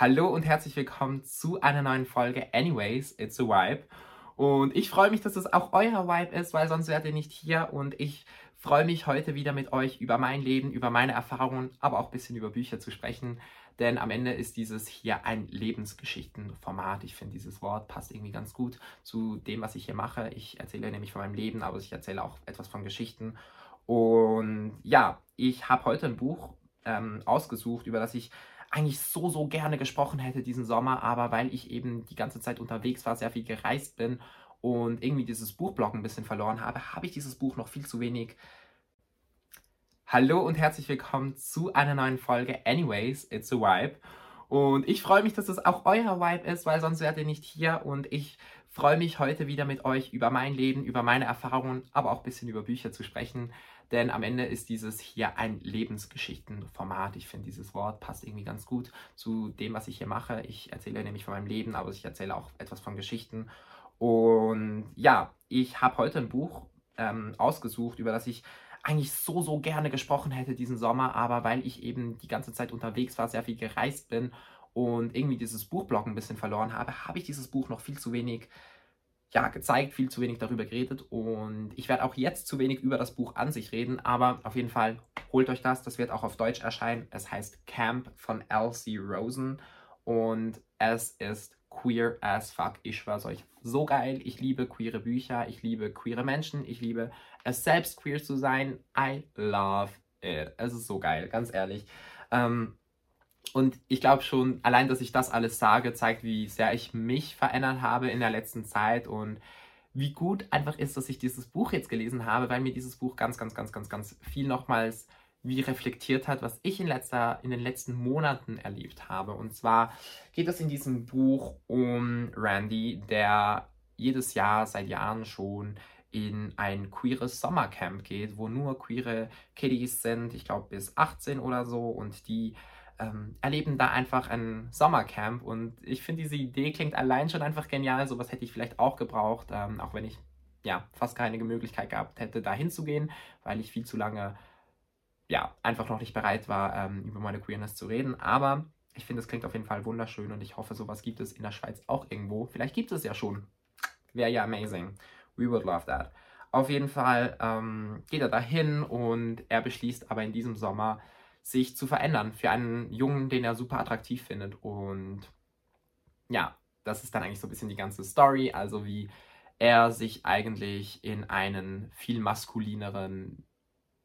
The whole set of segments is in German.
Hallo und herzlich willkommen zu einer neuen Folge Anyways, It's a Vibe. Und ich freue mich, dass es auch euer Vibe ist, weil sonst wärt ihr nicht hier. Und ich freue mich heute wieder mit euch über mein Leben, über meine Erfahrungen, aber auch ein bisschen über Bücher zu sprechen. Denn am Ende ist dieses hier ein Lebensgeschichtenformat. Ich finde, dieses Wort passt irgendwie ganz gut zu dem, was ich hier mache. Ich erzähle nämlich von meinem Leben, aber ich erzähle auch etwas von Geschichten. Und ja, ich habe heute ein Buch ähm, ausgesucht, über das ich eigentlich so, so gerne gesprochen hätte diesen Sommer, aber weil ich eben die ganze Zeit unterwegs war, sehr viel gereist bin und irgendwie dieses Buchblog ein bisschen verloren habe, habe ich dieses Buch noch viel zu wenig. Hallo und herzlich willkommen zu einer neuen Folge Anyways, It's a Vibe. Und ich freue mich, dass es auch euer Vibe ist, weil sonst wärt ihr nicht hier. Und ich freue mich heute wieder mit euch über mein Leben, über meine Erfahrungen, aber auch ein bisschen über Bücher zu sprechen. Denn am Ende ist dieses hier ein Lebensgeschichtenformat. Ich finde, dieses Wort passt irgendwie ganz gut zu dem, was ich hier mache. Ich erzähle nämlich von meinem Leben, aber ich erzähle auch etwas von Geschichten. Und ja, ich habe heute ein Buch ähm, ausgesucht, über das ich eigentlich so, so gerne gesprochen hätte diesen Sommer, aber weil ich eben die ganze Zeit unterwegs war, sehr viel gereist bin und irgendwie dieses Buchblog ein bisschen verloren habe, habe ich dieses Buch noch viel zu wenig ja, gezeigt, viel zu wenig darüber geredet und ich werde auch jetzt zu wenig über das Buch an sich reden, aber auf jeden Fall holt euch das, das wird auch auf Deutsch erscheinen. Es heißt Camp von Elsie Rosen und es ist queer as fuck. Ich schwör's euch, so geil. Ich liebe queere Bücher, ich liebe queere Menschen, ich liebe es selbst queer zu sein. I love it. Es ist so geil, ganz ehrlich. Ähm, und ich glaube schon, allein, dass ich das alles sage, zeigt, wie sehr ich mich verändert habe in der letzten Zeit und wie gut einfach ist, dass ich dieses Buch jetzt gelesen habe, weil mir dieses Buch ganz, ganz, ganz, ganz, ganz viel nochmals wie reflektiert hat, was ich in, letzter, in den letzten Monaten erlebt habe. Und zwar geht es in diesem Buch um Randy, der jedes Jahr seit Jahren schon in ein queeres Sommercamp geht, wo nur queere Kiddies sind, ich glaube bis 18 oder so, und die ähm, erleben da einfach ein Sommercamp und ich finde, diese Idee klingt allein schon einfach genial. Sowas hätte ich vielleicht auch gebraucht, ähm, auch wenn ich ja fast keine Möglichkeit gehabt hätte, da hinzugehen, weil ich viel zu lange ja einfach noch nicht bereit war, ähm, über meine Queerness zu reden. Aber ich finde, es klingt auf jeden Fall wunderschön und ich hoffe, sowas gibt es in der Schweiz auch irgendwo. Vielleicht gibt es ja schon. Wäre ja amazing. We would love that. Auf jeden Fall ähm, geht er dahin und er beschließt aber in diesem Sommer, sich zu verändern für einen Jungen, den er super attraktiv findet. Und ja, das ist dann eigentlich so ein bisschen die ganze Story, also wie er sich eigentlich in einen viel maskulineren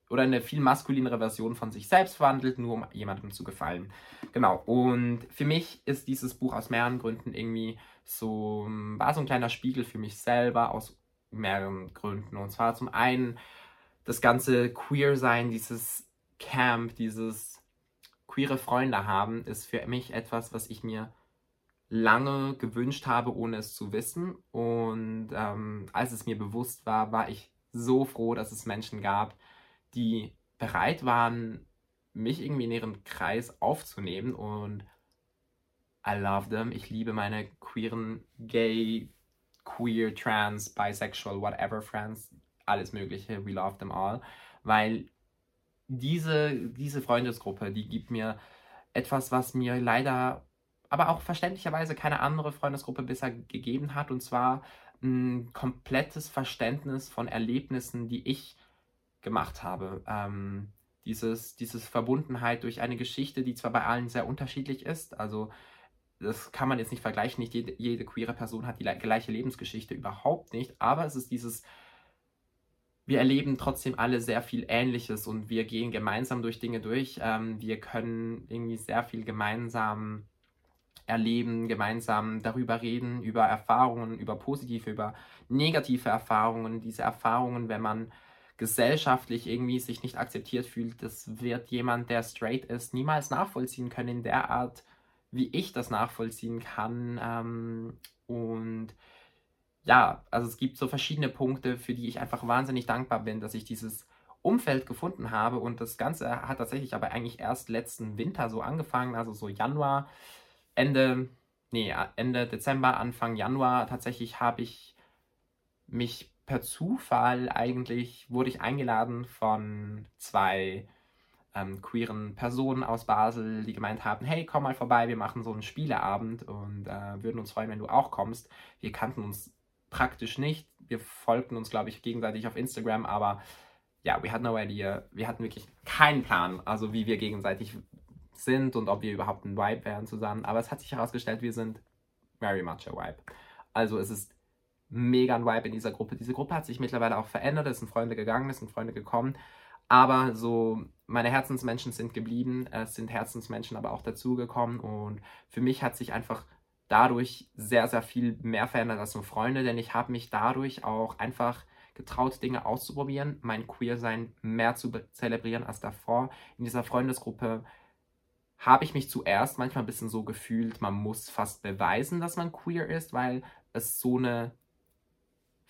oder eine viel maskulinere Version von sich selbst verwandelt, nur um jemandem zu gefallen. Genau. Und für mich ist dieses Buch aus mehreren Gründen irgendwie so, war so ein kleiner Spiegel für mich selber aus mehreren Gründen. Und zwar zum einen das ganze Queer-Sein, dieses Camp, dieses queere Freunde haben, ist für mich etwas, was ich mir lange gewünscht habe, ohne es zu wissen. Und ähm, als es mir bewusst war, war ich so froh, dass es Menschen gab, die bereit waren, mich irgendwie in ihren Kreis aufzunehmen. Und I love them. Ich liebe meine queeren, gay, queer, trans, bisexual, whatever friends. Alles Mögliche. We love them all. Weil diese, diese Freundesgruppe, die gibt mir etwas, was mir leider, aber auch verständlicherweise keine andere Freundesgruppe bisher gegeben hat, und zwar ein komplettes Verständnis von Erlebnissen, die ich gemacht habe. Ähm, dieses, dieses Verbundenheit durch eine Geschichte, die zwar bei allen sehr unterschiedlich ist, also das kann man jetzt nicht vergleichen, nicht jede, jede queere Person hat die gleiche Lebensgeschichte, überhaupt nicht, aber es ist dieses wir erleben trotzdem alle sehr viel Ähnliches und wir gehen gemeinsam durch Dinge durch. Ähm, wir können irgendwie sehr viel gemeinsam erleben, gemeinsam darüber reden, über Erfahrungen, über positive, über negative Erfahrungen. Diese Erfahrungen, wenn man gesellschaftlich irgendwie sich nicht akzeptiert fühlt, das wird jemand, der straight ist, niemals nachvollziehen können in der Art, wie ich das nachvollziehen kann. Ähm, und ja, also es gibt so verschiedene Punkte, für die ich einfach wahnsinnig dankbar bin, dass ich dieses Umfeld gefunden habe. Und das Ganze hat tatsächlich aber eigentlich erst letzten Winter so angefangen, also so Januar, Ende, nee, Ende Dezember, Anfang Januar. Tatsächlich habe ich mich per Zufall eigentlich, wurde ich eingeladen von zwei ähm, queeren Personen aus Basel, die gemeint haben, hey, komm mal vorbei, wir machen so einen Spieleabend und äh, würden uns freuen, wenn du auch kommst. Wir kannten uns praktisch nicht. Wir folgten uns, glaube ich, gegenseitig auf Instagram, aber ja, we had no idea. Wir hatten wirklich keinen Plan, also wie wir gegenseitig sind und ob wir überhaupt ein Vibe wären zusammen. Aber es hat sich herausgestellt, wir sind very much a Vibe. Also es ist mega ein Vibe in dieser Gruppe. Diese Gruppe hat sich mittlerweile auch verändert. Es sind Freunde gegangen, es sind Freunde gekommen. Aber so, meine Herzensmenschen sind geblieben. Es sind Herzensmenschen aber auch dazugekommen. Und für mich hat sich einfach dadurch sehr, sehr viel mehr verändert als nur Freunde, denn ich habe mich dadurch auch einfach getraut, Dinge auszuprobieren, mein Queer-Sein mehr zu zelebrieren als davor. In dieser Freundesgruppe habe ich mich zuerst manchmal ein bisschen so gefühlt, man muss fast beweisen, dass man queer ist, weil es so eine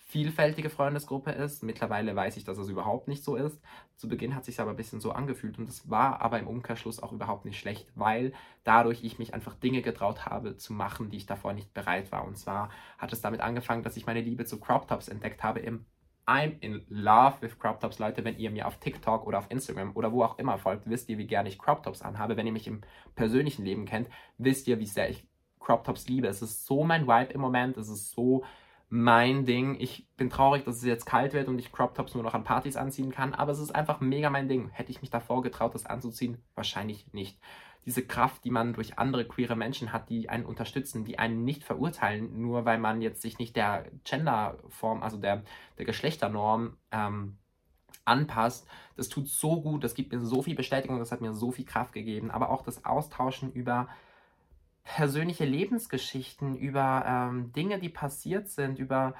vielfältige Freundesgruppe ist. Mittlerweile weiß ich, dass es überhaupt nicht so ist. Zu Beginn hat es sich aber ein bisschen so angefühlt und es war aber im Umkehrschluss auch überhaupt nicht schlecht, weil dadurch ich mich einfach Dinge getraut habe zu machen, die ich davor nicht bereit war. Und zwar hat es damit angefangen, dass ich meine Liebe zu Crop Tops entdeckt habe im I'm in love with Crop Tops, Leute. Wenn ihr mir auf TikTok oder auf Instagram oder wo auch immer folgt, wisst ihr, wie gerne ich Crop Tops anhabe. Wenn ihr mich im persönlichen Leben kennt, wisst ihr, wie sehr ich Crop Tops liebe. Es ist so mein Vibe im Moment. Es ist so mein Ding. Ich bin traurig, dass es jetzt kalt wird und ich Crop Tops nur noch an Partys anziehen kann, aber es ist einfach mega mein Ding. Hätte ich mich davor getraut, das anzuziehen? Wahrscheinlich nicht. Diese Kraft, die man durch andere queere Menschen hat, die einen unterstützen, die einen nicht verurteilen, nur weil man jetzt sich nicht der Genderform, also der, der Geschlechternorm ähm, anpasst. Das tut so gut, das gibt mir so viel Bestätigung, das hat mir so viel Kraft gegeben, aber auch das Austauschen über persönliche Lebensgeschichten, über ähm, Dinge, die passiert sind, über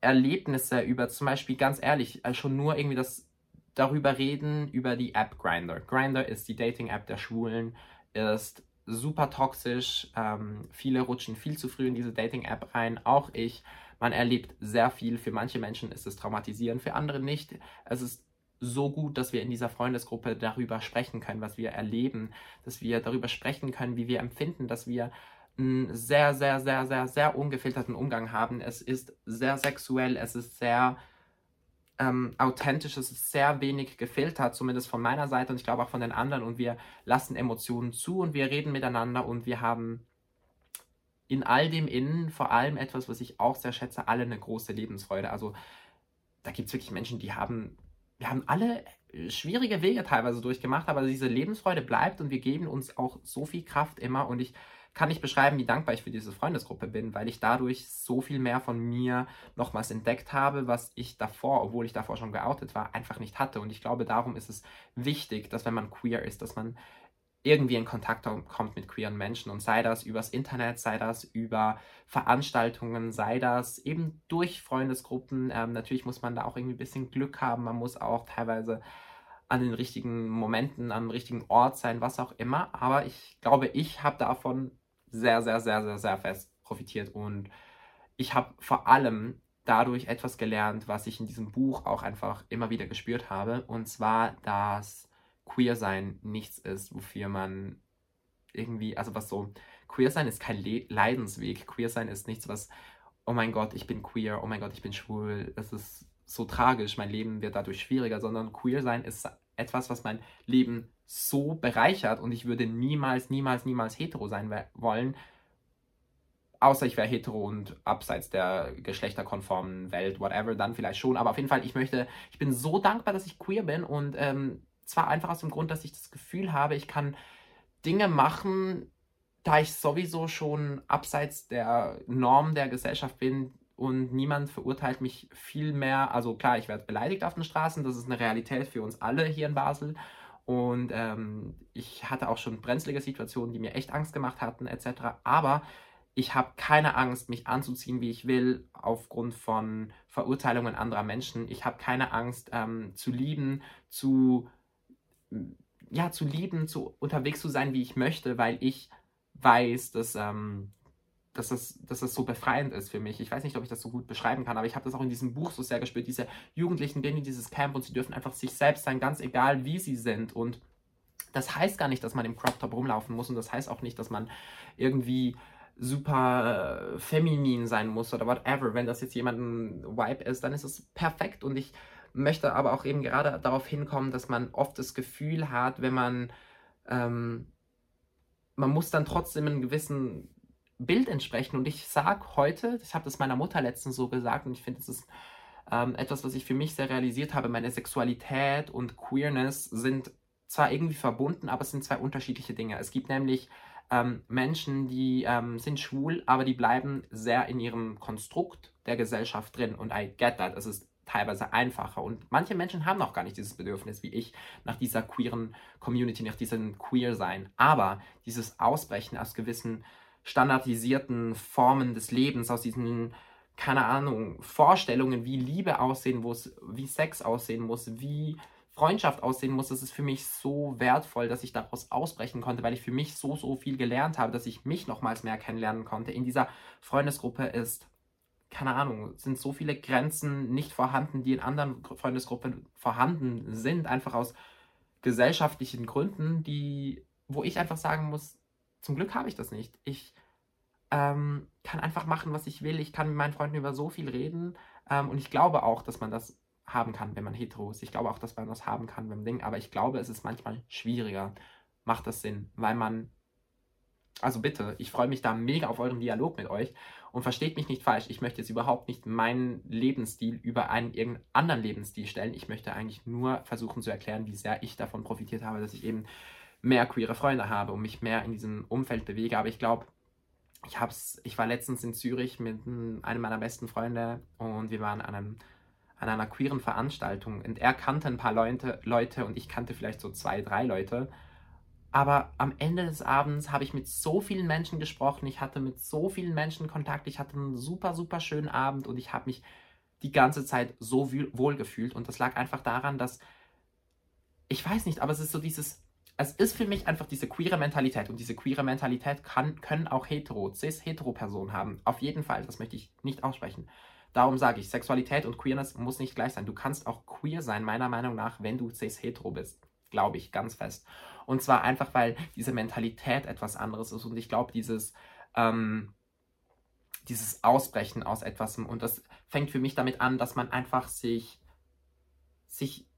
Erlebnisse, über zum Beispiel ganz ehrlich, also schon nur irgendwie das darüber reden, über die App Grinder. Grinder ist die Dating-App der Schwulen, ist super toxisch. Ähm, viele rutschen viel zu früh in diese Dating-App rein, auch ich. Man erlebt sehr viel. Für manche Menschen ist es traumatisierend, für andere nicht. Es ist so gut, dass wir in dieser Freundesgruppe darüber sprechen können, was wir erleben, dass wir darüber sprechen können, wie wir empfinden, dass wir einen sehr, sehr, sehr, sehr, sehr ungefilterten Umgang haben. Es ist sehr sexuell, es ist sehr ähm, authentisch, es ist sehr wenig gefiltert, zumindest von meiner Seite und ich glaube auch von den anderen. Und wir lassen Emotionen zu und wir reden miteinander und wir haben in all dem Innen vor allem etwas, was ich auch sehr schätze, alle eine große Lebensfreude. Also da gibt es wirklich Menschen, die haben wir haben alle äh, schwierige Wege teilweise durchgemacht, aber diese Lebensfreude bleibt und wir geben uns auch so viel Kraft immer und ich kann nicht beschreiben, wie dankbar ich für diese Freundesgruppe bin, weil ich dadurch so viel mehr von mir nochmals entdeckt habe, was ich davor, obwohl ich davor schon geoutet war, einfach nicht hatte. Und ich glaube, darum ist es wichtig, dass wenn man queer ist, dass man irgendwie in Kontakt kommt mit queeren Menschen und sei das übers Internet, sei das über Veranstaltungen, sei das eben durch Freundesgruppen. Ähm, natürlich muss man da auch irgendwie ein bisschen Glück haben, man muss auch teilweise an den richtigen Momenten, am richtigen Ort sein, was auch immer. Aber ich glaube, ich habe davon sehr, sehr, sehr, sehr, sehr fest profitiert und ich habe vor allem dadurch etwas gelernt, was ich in diesem Buch auch einfach immer wieder gespürt habe, und zwar, dass Queer sein nichts ist, wofür man irgendwie, also was so, Queer sein ist kein Le Leidensweg. Queer sein ist nichts, was, oh mein Gott, ich bin queer, oh mein Gott, ich bin schwul, es ist so tragisch, mein Leben wird dadurch schwieriger, sondern Queer sein ist etwas, was mein Leben so bereichert und ich würde niemals, niemals, niemals hetero sein wollen, außer ich wäre hetero und abseits der geschlechterkonformen Welt, whatever, dann vielleicht schon. Aber auf jeden Fall, ich möchte, ich bin so dankbar, dass ich queer bin und ähm, zwar einfach aus dem Grund, dass ich das Gefühl habe, ich kann Dinge machen, da ich sowieso schon abseits der Norm der Gesellschaft bin und niemand verurteilt mich viel mehr. Also klar, ich werde beleidigt auf den Straßen, das ist eine Realität für uns alle hier in Basel. Und ähm, ich hatte auch schon brenzlige Situationen, die mir echt Angst gemacht hatten, etc. Aber ich habe keine Angst, mich anzuziehen, wie ich will, aufgrund von Verurteilungen anderer Menschen. Ich habe keine Angst ähm, zu lieben, zu ja, zu lieben, zu unterwegs zu sein, wie ich möchte, weil ich weiß, dass, ähm, dass, das, dass das so befreiend ist für mich. Ich weiß nicht, ob ich das so gut beschreiben kann, aber ich habe das auch in diesem Buch so sehr gespürt. Diese Jugendlichen gehen in dieses Camp und sie dürfen einfach sich selbst sein, ganz egal, wie sie sind. Und das heißt gar nicht, dass man im Crop Top rumlaufen muss und das heißt auch nicht, dass man irgendwie super äh, feminin sein muss oder whatever. Wenn das jetzt jemand ein Vibe ist, dann ist es perfekt und ich möchte aber auch eben gerade darauf hinkommen, dass man oft das Gefühl hat, wenn man, ähm, man muss dann trotzdem einem gewissen Bild entsprechen. Und ich sage heute, ich habe das meiner Mutter letztens so gesagt und ich finde, das ist ähm, etwas, was ich für mich sehr realisiert habe. Meine Sexualität und Queerness sind zwar irgendwie verbunden, aber es sind zwei unterschiedliche Dinge. Es gibt nämlich ähm, Menschen, die ähm, sind schwul, aber die bleiben sehr in ihrem Konstrukt der Gesellschaft drin. Und I get that. Es ist teilweise einfacher. Und manche Menschen haben auch gar nicht dieses Bedürfnis wie ich nach dieser queeren Community, nach diesem Queer-Sein. Aber dieses Ausbrechen aus gewissen standardisierten Formen des Lebens, aus diesen, keine Ahnung, Vorstellungen, wie Liebe aussehen muss, wie Sex aussehen muss, wie Freundschaft aussehen muss, das ist für mich so wertvoll, dass ich daraus ausbrechen konnte, weil ich für mich so, so viel gelernt habe, dass ich mich nochmals mehr kennenlernen konnte. In dieser Freundesgruppe ist, keine Ahnung, sind so viele Grenzen nicht vorhanden, die in anderen Freundesgruppen vorhanden sind, einfach aus gesellschaftlichen Gründen, die, wo ich einfach sagen muss, zum Glück habe ich das nicht. Ich ähm, kann einfach machen, was ich will. Ich kann mit meinen Freunden über so viel reden. Ähm, und ich glaube auch, dass man das haben kann, wenn man hetero ist. Ich glaube auch, dass man das haben kann, man denkt, aber ich glaube, es ist manchmal schwieriger. Macht das Sinn, weil man. Also bitte, ich freue mich da mega auf euren Dialog mit euch und versteht mich nicht falsch. Ich möchte jetzt überhaupt nicht meinen Lebensstil über einen irgendeinen anderen Lebensstil stellen. Ich möchte eigentlich nur versuchen zu erklären, wie sehr ich davon profitiert habe, dass ich eben mehr queere Freunde habe und mich mehr in diesem Umfeld bewege. Aber ich glaube, ich ich war letztens in Zürich mit einem meiner besten Freunde und wir waren an einem an einer queeren Veranstaltung und er kannte ein paar Leute, Leute und ich kannte vielleicht so zwei, drei Leute. Aber am Ende des Abends habe ich mit so vielen Menschen gesprochen, ich hatte mit so vielen Menschen Kontakt, ich hatte einen super, super schönen Abend und ich habe mich die ganze Zeit so wohl gefühlt und das lag einfach daran, dass ich weiß nicht, aber es ist so dieses, es ist für mich einfach diese queere Mentalität und diese queere Mentalität kann, können auch hetero, cis-hetero Personen haben. Auf jeden Fall, das möchte ich nicht aussprechen. Darum sage ich, Sexualität und Queerness muss nicht gleich sein. Du kannst auch queer sein, meiner Meinung nach, wenn du cis-hetero bist. Glaube ich, ganz fest. Und zwar einfach, weil diese Mentalität etwas anderes ist. Und ich glaube, dieses, ähm, dieses Ausbrechen aus etwas, und das fängt für mich damit an, dass man einfach sich, sich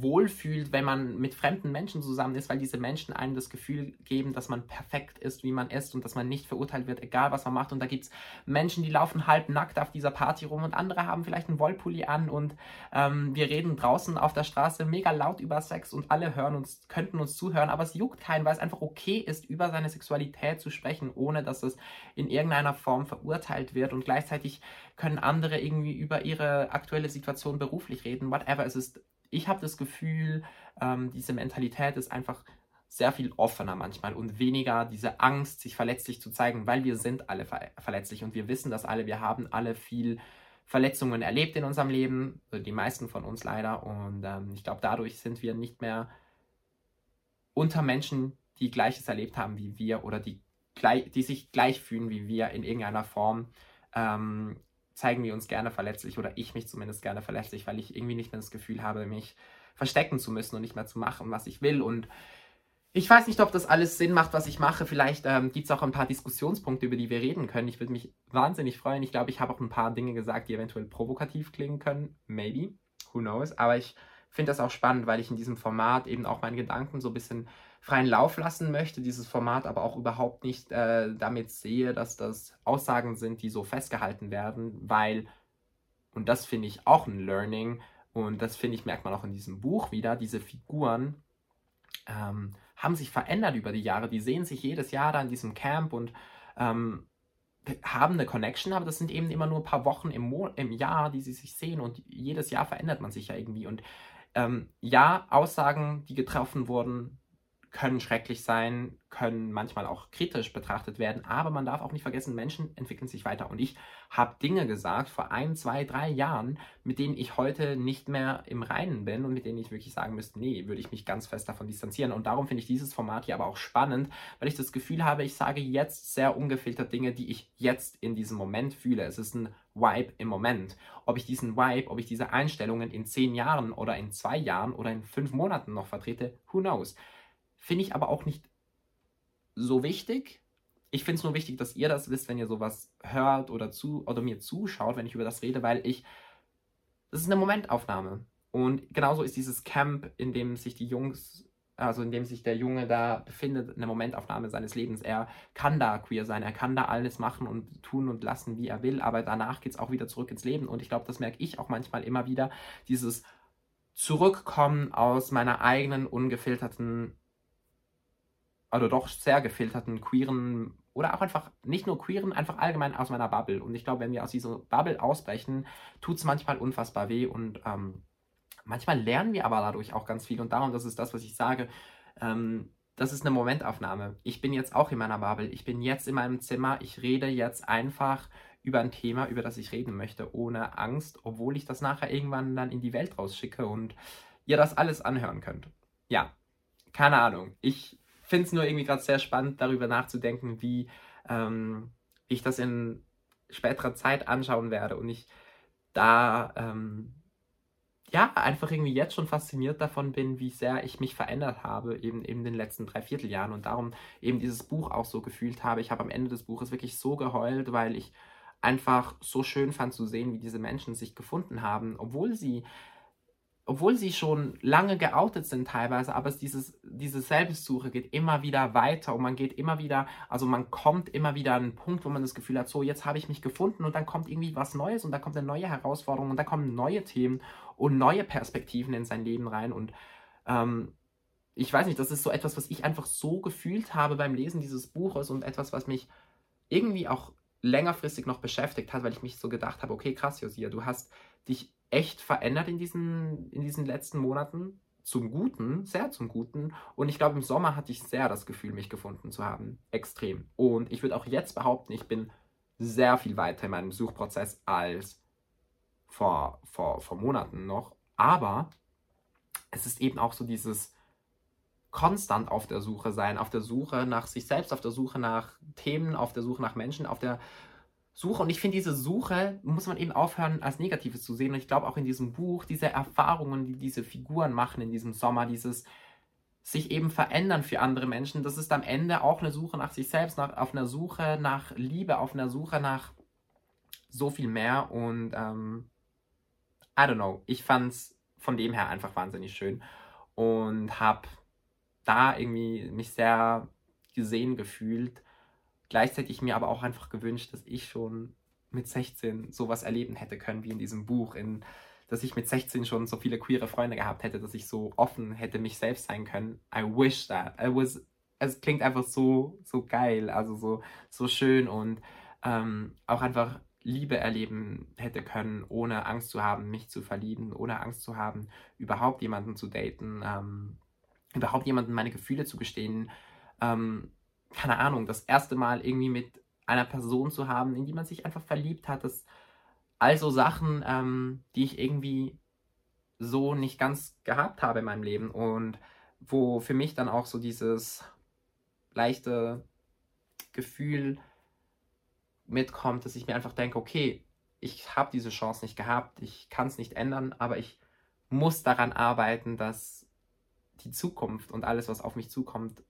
wohlfühlt, wenn man mit fremden Menschen zusammen ist, weil diese Menschen einem das Gefühl geben, dass man perfekt ist, wie man ist und dass man nicht verurteilt wird, egal was man macht. Und da gibt es Menschen, die laufen halb nackt auf dieser Party rum und andere haben vielleicht einen Wollpulli an und ähm, wir reden draußen auf der Straße mega laut über Sex und alle hören uns, könnten uns zuhören, aber es juckt keinen, weil es einfach okay ist, über seine Sexualität zu sprechen, ohne dass es in irgendeiner Form verurteilt wird und gleichzeitig können andere irgendwie über ihre aktuelle Situation beruflich reden, whatever. Es ist ich habe das Gefühl, ähm, diese Mentalität ist einfach sehr viel offener manchmal und weniger diese Angst, sich verletzlich zu zeigen, weil wir sind alle ver verletzlich und wir wissen das alle, wir haben alle viel Verletzungen erlebt in unserem Leben, also die meisten von uns leider und ähm, ich glaube, dadurch sind wir nicht mehr unter Menschen, die Gleiches erlebt haben wie wir oder die, die sich gleich fühlen wie wir in irgendeiner Form. Ähm, zeigen wir uns gerne verletzlich oder ich mich zumindest gerne verletzlich, weil ich irgendwie nicht mehr das Gefühl habe, mich verstecken zu müssen und nicht mehr zu machen, was ich will. Und ich weiß nicht, ob das alles Sinn macht, was ich mache. Vielleicht ähm, gibt es auch ein paar Diskussionspunkte, über die wir reden können. Ich würde mich wahnsinnig freuen. Ich glaube, ich habe auch ein paar Dinge gesagt, die eventuell provokativ klingen können. Maybe. Who knows? Aber ich finde das auch spannend, weil ich in diesem Format eben auch meine Gedanken so ein bisschen freien Lauf lassen möchte, dieses Format aber auch überhaupt nicht äh, damit sehe, dass das Aussagen sind, die so festgehalten werden, weil, und das finde ich auch ein Learning, und das finde ich, merkt man auch in diesem Buch wieder, diese Figuren ähm, haben sich verändert über die Jahre, die sehen sich jedes Jahr da in diesem Camp und ähm, haben eine Connection, aber das sind eben immer nur ein paar Wochen im, Mo im Jahr, die sie sich sehen und jedes Jahr verändert man sich ja irgendwie. Und ähm, ja, Aussagen, die getroffen wurden, können schrecklich sein, können manchmal auch kritisch betrachtet werden, aber man darf auch nicht vergessen, Menschen entwickeln sich weiter. Und ich habe Dinge gesagt vor ein, zwei, drei Jahren, mit denen ich heute nicht mehr im Reinen bin und mit denen ich wirklich sagen müsste, nee, würde ich mich ganz fest davon distanzieren. Und darum finde ich dieses Format hier aber auch spannend, weil ich das Gefühl habe, ich sage jetzt sehr ungefiltert Dinge, die ich jetzt in diesem Moment fühle. Es ist ein Vibe im Moment. Ob ich diesen Vibe, ob ich diese Einstellungen in zehn Jahren oder in zwei Jahren oder in fünf Monaten noch vertrete, who knows. Finde ich aber auch nicht so wichtig. Ich finde es nur wichtig, dass ihr das wisst, wenn ihr sowas hört oder, zu, oder mir zuschaut, wenn ich über das rede, weil ich. Das ist eine Momentaufnahme. Und genauso ist dieses Camp, in dem sich die Jungs, also in dem sich der Junge da befindet, eine Momentaufnahme seines Lebens. Er kann da queer sein, er kann da alles machen und tun und lassen, wie er will, aber danach geht es auch wieder zurück ins Leben. Und ich glaube, das merke ich auch manchmal immer wieder, dieses Zurückkommen aus meiner eigenen ungefilterten, also doch sehr gefilterten queeren oder auch einfach nicht nur queeren, einfach allgemein aus meiner Bubble. Und ich glaube, wenn wir aus dieser Bubble ausbrechen, tut es manchmal unfassbar weh und ähm, manchmal lernen wir aber dadurch auch ganz viel. Und darum, das ist das, was ich sage, ähm, das ist eine Momentaufnahme. Ich bin jetzt auch in meiner Bubble, ich bin jetzt in meinem Zimmer, ich rede jetzt einfach über ein Thema, über das ich reden möchte, ohne Angst, obwohl ich das nachher irgendwann dann in die Welt rausschicke und ihr das alles anhören könnt. Ja, keine Ahnung. Ich finde es nur irgendwie gerade sehr spannend, darüber nachzudenken, wie ähm, ich das in späterer Zeit anschauen werde und ich da ähm, ja einfach irgendwie jetzt schon fasziniert davon bin, wie sehr ich mich verändert habe, eben in den letzten drei Vierteljahren und darum eben dieses Buch auch so gefühlt habe. Ich habe am Ende des Buches wirklich so geheult, weil ich einfach so schön fand zu sehen, wie diese Menschen sich gefunden haben, obwohl sie obwohl sie schon lange geoutet sind teilweise, aber es dieses, diese Selbstsuche geht immer wieder weiter und man geht immer wieder, also man kommt immer wieder an einen Punkt, wo man das Gefühl hat, so jetzt habe ich mich gefunden und dann kommt irgendwie was Neues und da kommt eine neue Herausforderung und da kommen neue Themen und neue Perspektiven in sein Leben rein und ähm, ich weiß nicht, das ist so etwas, was ich einfach so gefühlt habe beim Lesen dieses Buches und etwas, was mich irgendwie auch längerfristig noch beschäftigt hat, weil ich mich so gedacht habe, okay, krass, Josia, du hast dich echt verändert in diesen, in diesen letzten Monaten. Zum Guten, sehr zum Guten. Und ich glaube, im Sommer hatte ich sehr das Gefühl, mich gefunden zu haben. Extrem. Und ich würde auch jetzt behaupten, ich bin sehr viel weiter in meinem Suchprozess als vor, vor, vor Monaten noch. Aber es ist eben auch so dieses konstant auf der Suche sein, auf der Suche nach sich selbst, auf der Suche nach Themen, auf der Suche nach Menschen, auf der Suche. Und ich finde, diese Suche muss man eben aufhören, als Negatives zu sehen. Und ich glaube auch in diesem Buch, diese Erfahrungen, die diese Figuren machen in diesem Sommer, dieses sich eben verändern für andere Menschen, das ist am Ende auch eine Suche nach sich selbst, nach, auf einer Suche nach Liebe, auf einer Suche nach so viel mehr. Und ähm, I don't know, ich fand es von dem her einfach wahnsinnig schön und habe da irgendwie mich sehr gesehen gefühlt Gleichzeitig mir aber auch einfach gewünscht, dass ich schon mit 16 sowas erleben hätte können wie in diesem Buch, in, dass ich mit 16 schon so viele queere Freunde gehabt hätte, dass ich so offen hätte mich selbst sein können. I wish that. It was, es klingt einfach so, so geil, also so, so schön und ähm, auch einfach Liebe erleben hätte können, ohne Angst zu haben, mich zu verlieben, ohne Angst zu haben, überhaupt jemanden zu daten, ähm, überhaupt jemanden meine Gefühle zu gestehen. Ähm, keine Ahnung, das erste Mal irgendwie mit einer Person zu haben, in die man sich einfach verliebt hat. Das also Sachen, ähm, die ich irgendwie so nicht ganz gehabt habe in meinem Leben und wo für mich dann auch so dieses leichte Gefühl mitkommt, dass ich mir einfach denke, okay, ich habe diese Chance nicht gehabt, ich kann es nicht ändern, aber ich muss daran arbeiten, dass die Zukunft und alles, was auf mich zukommt,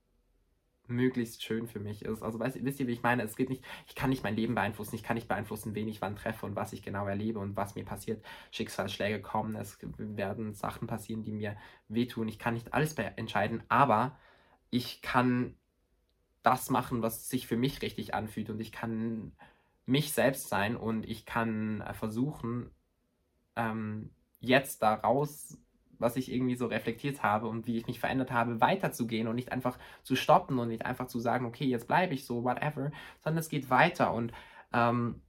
möglichst schön für mich ist. Also weißt, wisst ihr, wie ich meine? Es geht nicht, ich kann nicht mein Leben beeinflussen, ich kann nicht beeinflussen, wen ich wann treffe und was ich genau erlebe und was mir passiert. Schicksalsschläge kommen, es werden Sachen passieren, die mir wehtun. Ich kann nicht alles entscheiden, aber ich kann das machen, was sich für mich richtig anfühlt und ich kann mich selbst sein und ich kann äh, versuchen, ähm, jetzt daraus was ich irgendwie so reflektiert habe und wie ich mich verändert habe, weiterzugehen und nicht einfach zu stoppen und nicht einfach zu sagen, okay, jetzt bleibe ich so, whatever, sondern es geht weiter und ähm,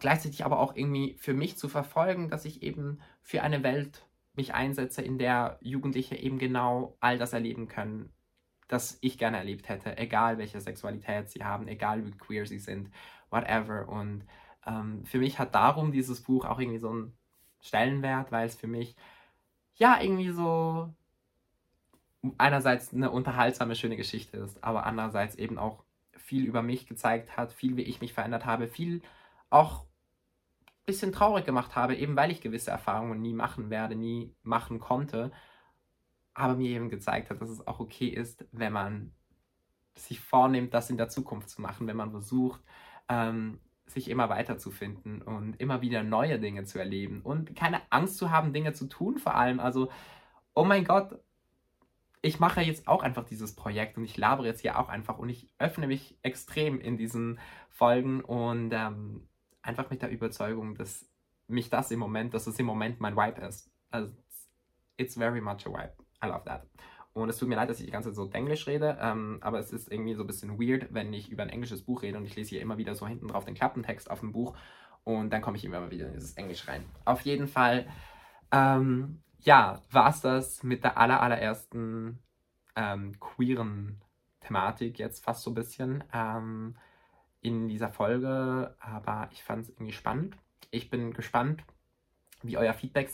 gleichzeitig aber auch irgendwie für mich zu verfolgen, dass ich eben für eine Welt mich einsetze, in der Jugendliche eben genau all das erleben können, das ich gerne erlebt hätte, egal welche Sexualität sie haben, egal wie queer sie sind, whatever. Und ähm, für mich hat darum dieses Buch auch irgendwie so einen Stellenwert, weil es für mich ja, irgendwie so einerseits eine unterhaltsame, schöne Geschichte ist, aber andererseits eben auch viel über mich gezeigt hat, viel wie ich mich verändert habe, viel auch ein bisschen traurig gemacht habe, eben weil ich gewisse Erfahrungen nie machen werde, nie machen konnte, aber mir eben gezeigt hat, dass es auch okay ist, wenn man sich vornimmt, das in der Zukunft zu machen, wenn man versucht, ähm, sich immer weiterzufinden und immer wieder neue Dinge zu erleben und keine Angst zu haben, Dinge zu tun vor allem. Also, oh mein Gott, ich mache jetzt auch einfach dieses Projekt und ich labere jetzt hier auch einfach und ich öffne mich extrem in diesen Folgen und ähm, einfach mit der Überzeugung, dass mich das im Moment, dass es im Moment mein Vibe ist. Also, it's very much a vibe. I love that. Und es tut mir leid, dass ich die ganze Zeit so Englisch rede, ähm, aber es ist irgendwie so ein bisschen weird, wenn ich über ein englisches Buch rede und ich lese hier immer wieder so hinten drauf den Klappentext auf dem Buch und dann komme ich immer wieder in dieses Englisch rein. Auf jeden Fall, ähm, ja, war es das mit der aller, allerersten ähm, queeren Thematik jetzt fast so ein bisschen ähm, in dieser Folge, aber ich fand es irgendwie spannend. Ich bin gespannt, wie euer Feedback